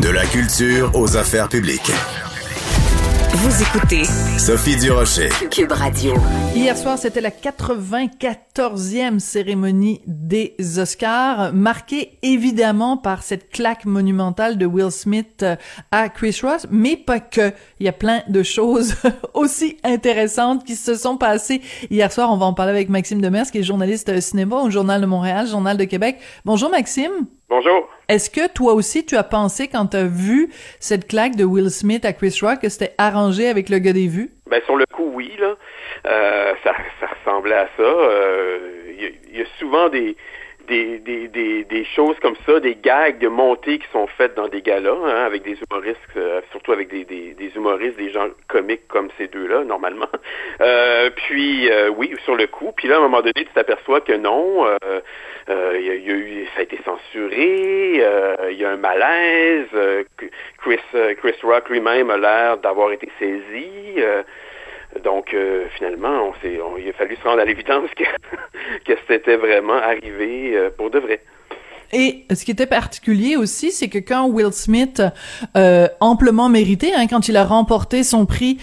De la culture aux affaires publiques. Vous écoutez Sophie Durocher. Cube Radio. Hier soir, c'était la 94e cérémonie des Oscars, marquée évidemment par cette claque monumentale de Will Smith à Chris Ross, mais pas que. Il y a plein de choses aussi intéressantes qui se sont passées hier soir. On va en parler avec Maxime Demers, qui est journaliste cinéma au Journal de Montréal, Journal de Québec. Bonjour Maxime. Bonjour. Est-ce que toi aussi, tu as pensé quand tu as vu cette claque de Will Smith à Chris Rock que c'était arrangé avec le gars des vues? Ben, sur le coup, oui. Là. Euh, ça, ça ressemblait à ça. Euh, Il y, a souvent des, des, des, des, des, choses comme ça, des gags de montée qui sont faites dans des galas, hein, avec des humoristes, euh, surtout avec des, des, humoristes, des gens comiques comme ces deux-là, normalement. Euh, puis, oui, sur le coup. Puis là, à un moment donné, tu t'aperçois que non, il y, a eu, ça a été censuré, il y a un malaise. Chris, Chris Rock lui-même a l'air d'avoir été saisi. Donc, euh, finalement, on s'est, on, il a fallu se rendre à l'évidence que, que c'était vraiment arrivé euh, pour de vrai. Et ce qui était particulier aussi, c'est que quand Will Smith, euh, amplement mérité, hein, quand il a remporté son prix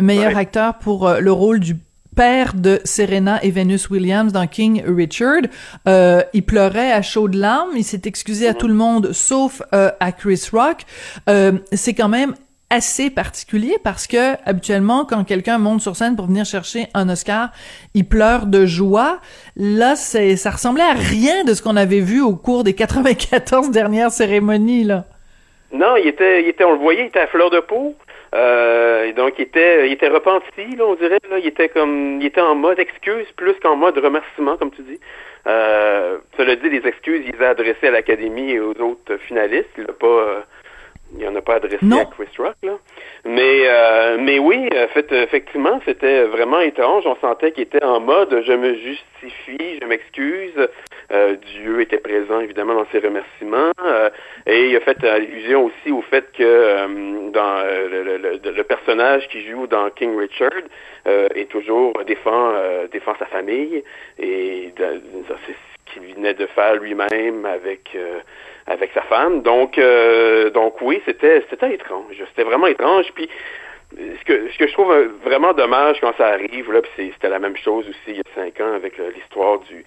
meilleur ouais. acteur pour le rôle du père de Serena et Venus Williams dans King Richard. Euh, il pleurait à chaudes larmes. Il s'est excusé à tout le monde, sauf euh, à Chris Rock. Euh, c'est quand même assez particulier parce que habituellement quand quelqu'un monte sur scène pour venir chercher un Oscar, il pleure de joie. Là, c'est ça ressemblait à rien de ce qu'on avait vu au cours des 94 dernières cérémonies là. Non, il était, il était, on le voyait, il était à fleur de peau. Euh, donc il était, il était repenti, là, on dirait. Là, il était comme, il était en mode excuse plus qu'en mode remerciement, comme tu dis. Euh, cela dit, les excuses, il les a adressées à l'Académie et aux autres finalistes. Il n'a pas, euh, il n'y en a pas adressé non. à Chris Rock, là. Mais, euh, mais oui, fait, effectivement, c'était vraiment étrange. On sentait qu'il était en mode je me justifie, je m'excuse. Euh, Dieu était présent, évidemment, dans ses remerciements. Euh, et il a fait allusion aussi au fait que euh, dans le, le, le, personnage qui joue dans King Richard est toujours défend, défend sa famille. Et c'est ce qu'il venait de faire lui-même avec avec sa femme. Donc, euh, donc oui, c'était c'était étrange. C'était vraiment étrange. Puis ce que ce que je trouve vraiment dommage quand ça arrive, là, c'était la même chose aussi il y a cinq ans avec l'histoire du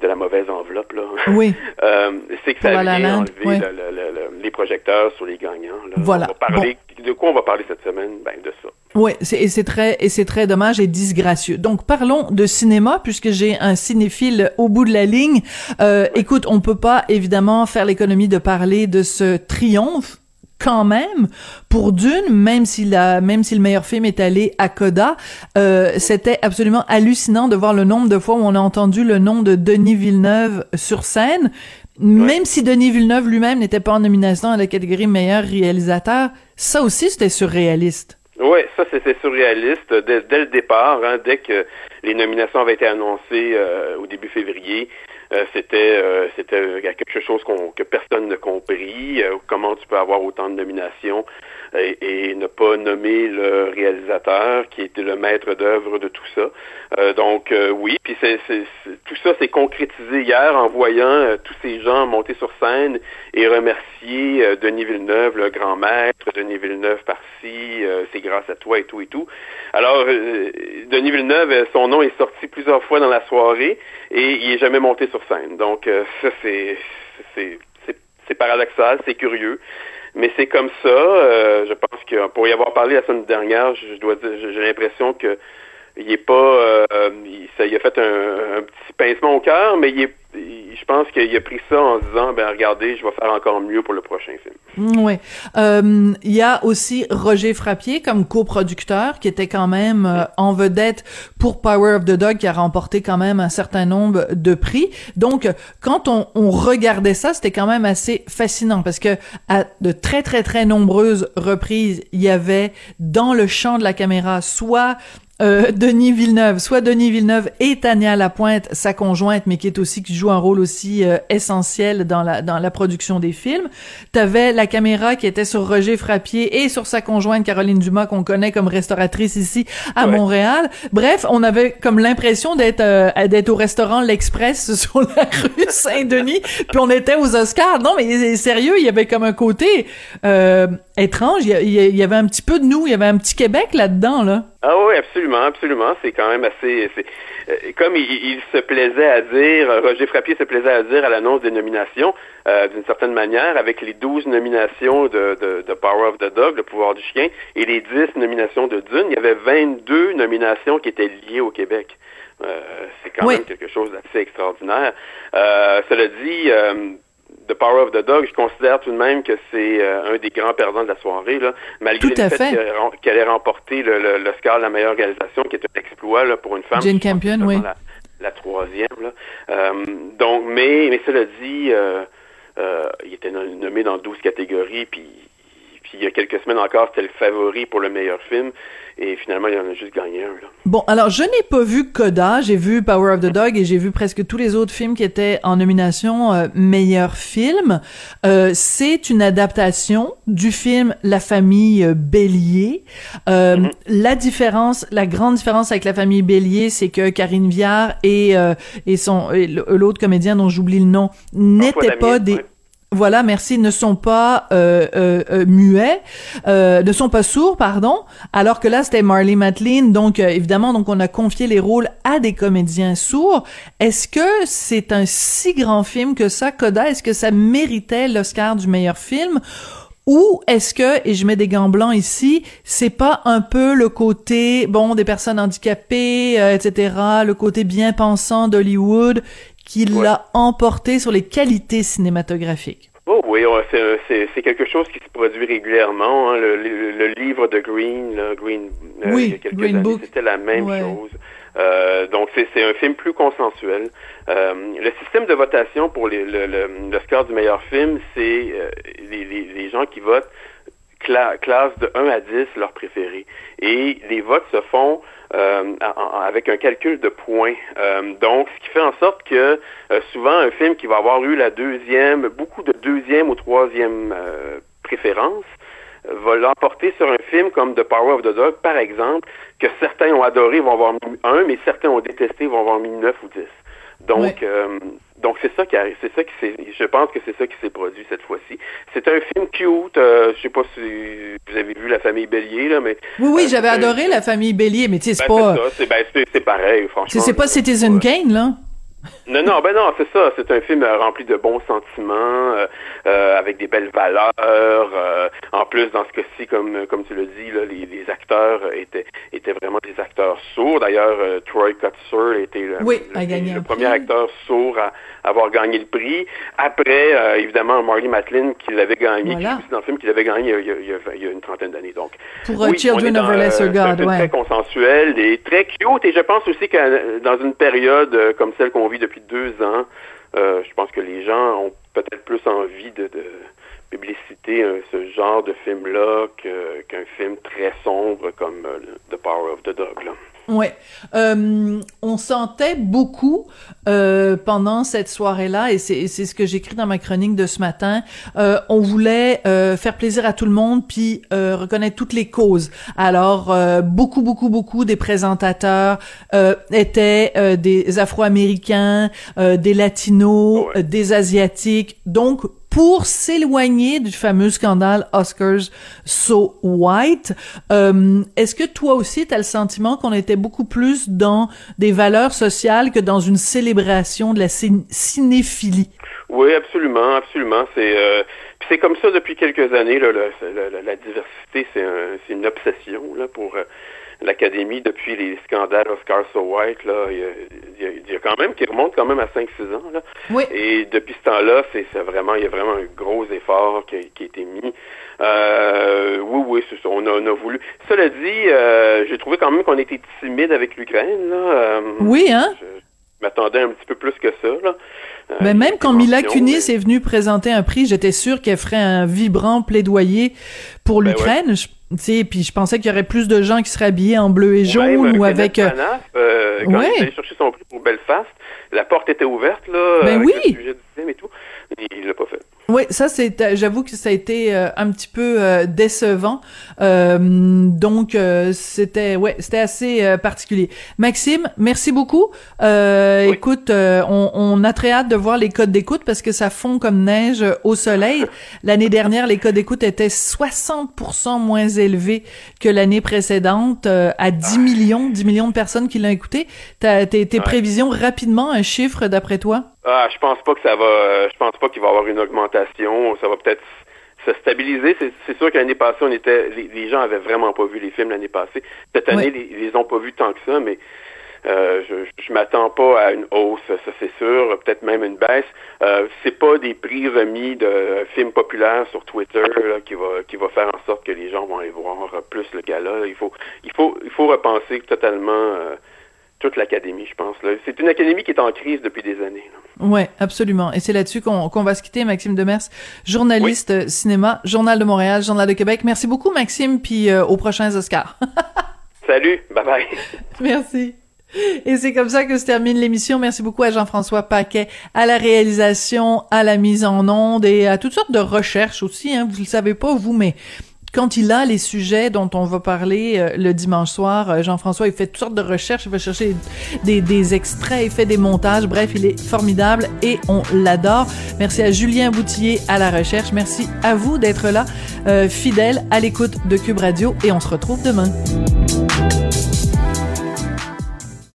de la mauvaise enveloppe là. Oui. euh, c'est que ça Pour vient enlever oui. le, le, le, les projecteurs sur les gagnants. Là. Voilà. On va parler, bon. De quoi on va parler cette semaine? Ben de ça. Oui, et c'est très et c'est très dommage et disgracieux. Donc parlons de cinéma puisque j'ai un cinéphile au bout de la ligne. Euh. Écoute, on peut pas évidemment faire l'économie de parler de ce triomphe quand même pour Dune même si la même si le meilleur film est allé à Coda euh, c'était absolument hallucinant de voir le nombre de fois où on a entendu le nom de Denis Villeneuve sur scène même ouais. si Denis Villeneuve lui-même n'était pas en nomination à la catégorie meilleur réalisateur ça aussi c'était surréaliste oui, ça c'était surréaliste dès, dès, le départ, hein, dès que les nominations avaient été annoncées euh, au début février. Euh, c'était euh, c'était quelque chose qu'on que personne n'a compris. Euh, comment tu peux avoir autant de nominations et, et, ne pas nommer le réalisateur qui était le maître d'œuvre de tout ça. Euh, donc oui, puis c'est tout ça s'est concrétisé hier en voyant tous ces gens monter sur scène et remercier Denis Villeneuve, le grand maître, Denis Villeneuve par-ci, c'est grâce à toi et tout et tout. Alors Denis Villeneuve, son nom est sorti plusieurs fois dans la soirée et il est jamais monté sur scène. Donc, euh, ça, c'est, c'est paradoxal, c'est curieux. Mais c'est comme ça. Euh, je pense que pour y avoir parlé la semaine dernière, je, dois dire, j'ai l'impression que il est pas, euh, il, ça, il a fait un, un petit pincement au cœur, mais il est je pense qu'il a pris ça en se disant ben regardez je vais faire encore mieux pour le prochain film. Mm, oui. Euh, il y a aussi Roger Frappier comme coproducteur qui était quand même euh, en vedette pour Power of the Dog qui a remporté quand même un certain nombre de prix. Donc quand on, on regardait ça c'était quand même assez fascinant parce que à de très très très nombreuses reprises il y avait dans le champ de la caméra soit euh, Denis Villeneuve, soit Denis Villeneuve et Tania Lapointe, sa conjointe, mais qui est aussi qui joue un rôle aussi euh, essentiel dans la dans la production des films. T'avais la caméra qui était sur Roger Frappier et sur sa conjointe Caroline Dumas qu'on connaît comme restauratrice ici à Montréal. Bref, on avait comme l'impression d'être euh, d'être au restaurant l'Express sur la rue Saint-Denis, puis on était aux Oscars. Non, mais sérieux, il y avait comme un côté étrange. Il y, avait un petit peu de nous, il y avait un petit Québec là-dedans, là. Ah oui, absolument, absolument. C'est quand même assez. Euh, comme il, se plaisait à dire, Roger Frappier se plaisait à dire à l'annonce des nominations, euh, d'une certaine manière, avec les 12 nominations de, de, Power of the Dog, le pouvoir du chien, et les 10 nominations de Dune, il y avait 22 nominations qui étaient liées au Québec. Euh, c'est quand même quelque chose d'assez extraordinaire. cela dit, The Power of the Dog, je considère tout de même que c'est euh, un des grands perdants de la soirée, là, malgré le fait, qu'elle ait remporté l'Oscar de la meilleure réalisation, qui est un exploit là, pour une femme. Jane Campion, oui. La, troisième. Là. Euh, donc, mais, mais cela dit, euh, il était nommé dans 12 catégories, puis puis il y a quelques semaines encore, c'était le favori pour le meilleur film. Et finalement, il en a juste gagné un. Là. Bon, alors je n'ai pas vu Coda, j'ai vu Power of the Dog et j'ai vu presque tous les autres films qui étaient en nomination euh, meilleur film. Euh, c'est une adaptation du film La famille euh, Bélier. Euh, mm-hmm. La différence, la grande différence avec La famille Bélier, c'est que Karine Viard et et son l'autre comédien dont j'oublie le nom n'étaient pas des voilà, merci, ne sont pas euh, euh, euh muets, ne sont pas sourds, pardon, alors que là c'était Marley Matlin, donc évidemment, donc on a confié les rôles à des comédiens sourds. Est-ce que c'est un si grand film que ça, Coda Est-ce que ça méritait l'Oscar du meilleur film? Ou est-ce que, et je mets des gants blancs ici, c'est pas un peu le côté, bon, des personnes handicapées, etc., le côté bien pensant d'Hollywood qui l'a emporté sur les qualités cinématographiques. Oh oui, c'est quelque chose qui se produit régulièrement. Hein. Le, livre de Green, Green euh, il y a quelques années, c'était la même chose. Euh, donc c'est un film plus consensuel. Euh, le système de votation pour les, le, le, score du meilleur film, c'est les, les, gens qui votent classe de 1 à 10 leur préféré. Et les votes se font euh, avec un calcul de points. Euh, donc, ce qui fait en sorte que euh, souvent un film qui va avoir eu la deuxième, beaucoup de deuxième ou troisième préférence, va l'emporter sur un film comme The Power of the Dog, par exemple, que certains ont adoré, vont avoir mis un, mais certains ont détesté, vont avoir mis neuf ou dix. Donc, donc c'est ça qui arrive, c'est ça qui s'est, je pense que c'est ça qui s'est produit cette fois-ci. C'est un film cute, euh, je sais pas si vous avez vu La Famille Bélier là, mais oui oui, euh, j'avais adoré La Famille Bélier, mais tu sais c'est ben, pas, c'est, ben, c'est, pareil franchement. C'est pas Citizen Kane là? Non, non, ben non, c'est ça. C'est un film euh, rempli de bons sentiments, euh, euh, avec des belles valeurs. en plus, dans ce cas-ci, comme comme tu le dis, là, les, les, acteurs étaient étaient vraiment des acteurs sourds. D'ailleurs, Troy Kutzer était le, le, premier acteur sourd à avoir gagné le prix. Après, évidemment, Marley Matlin qui l'avait gagné, qui aussi dans le film qui l'avait gagné il y, a, il, y a, une trentaine d'années. Donc, pour Children of a Lesser God, ouais. Très consensuel et très cute. Et je pense aussi que dans une période comme celle qu'on depuis deux ans. Euh, je pense que les gens ont peut-être plus envie de, de publiciter euh, ce genre de film-là qu'un film très sombre comme euh, The Power of the Dog. Là. Ouais, euh, on sentait beaucoup euh, pendant cette soirée-là, et c'est ce que j'écris dans ma chronique de ce matin. Euh, on voulait euh, faire plaisir à tout le monde, puis euh, reconnaître toutes les causes. Alors euh, beaucoup, beaucoup, beaucoup des présentateurs étaient des Afro-Américains, des Latinos, des Asiatiques, donc pour s'éloigner du fameux scandale Oscars So White. Euh, Est-ce que toi aussi, tu as le sentiment qu'on était beaucoup plus dans des valeurs sociales que dans une célébration de la cinéphilie? Oui, absolument, absolument. C'est euh, c'est comme ça depuis quelques années. Là, la, diversité, c'est un, une obsession là pour euh, l'Académie depuis les scandales Oscar So White. Là, il y, a, quand même qui remonte quand même à 5-6 ans. Là. Oui. Et depuis ce temps-là, c'est vraiment il y a vraiment un gros effort qui, qui a été mis. Euh, oui, oui, c'est ça. On a, on a, voulu. Cela dit, euh, j'ai trouvé quand même qu'on était timide avec l'Ukraine. Là. Euh, oui, hein? Je m'attendais un petit peu plus que ça. Là. Euh, mais même quand Mila Kunis est venue présenter un prix, j'étais sûre qu'elle ferait un vibrant plaidoyer pour ben l'Ukraine. Ouais. Puis je pensais qu'il y aurait plus de gens qui seraient habillés en bleu et jaune ou avec. Euh, euh, quand il allé chercher son prix pour Belfast, la porte était ouverte là. Ben oui. Le sujet du film et tout. Il l'a pas fait. Oui, ça c'est, euh, j'avoue que ça a été euh, un petit peu euh, décevant. donc c'était, ouais, c'était assez particulier. Maxime, merci beaucoup. Écoute, on, on, a très hâte de voir les codes d'écoute parce que ça fond comme neige au soleil. L'année dernière, les codes d'écoute étaient 60% moins élevés que l'année précédente, à 10 millions, 10 millions de personnes qui l'ont écouté. T'as, tes, tes prévisions rapidement, un chiffre d'après toi? Ah, je pense pas que ça va. Je pense pas qu'il va y avoir une augmentation. Ça va peut-être se stabiliser. C'est sûr que l'année passée, on était, les, gens avaient vraiment pas vu les films l'année passée. Cette année, ils les, ont pas vus tant que ça, mais euh, je, je m'attends pas à une hausse, ça c'est sûr, peut-être même une baisse. Euh, c'est pas des prix remis de films populaires sur Twitter qui va qui va faire en sorte que les gens vont aller voir plus le gala. Il faut il faut il faut repenser totalement. Euh, toute l'académie, je pense. C'est une académie qui est en crise depuis des années. Oui, absolument. Et c'est là-dessus qu'on va se quitter, Maxime Demers, journaliste cinéma, Journal de Montréal, Journal de Québec. Merci beaucoup, Maxime, puis euh, aux prochains Oscars. Salut, bye bye. Merci. Et c'est comme ça que se termine l'émission. Merci beaucoup à Jean-François Paquet, à la réalisation, à la mise en onde et à toutes sortes de recherches aussi. Hein. Vous le savez pas, vous, mais quand il a les sujets dont on va parler euh, le dimanche soir, euh, Jean-François, il fait toutes sortes de recherches, il va chercher des, des, extraits, il fait des montages, bref, il est formidable et on l'adore. Merci à Julien Boutillier à la recherche, merci à vous d'être là, euh, fidèle à l'écoute de Cube Radio et on se retrouve demain.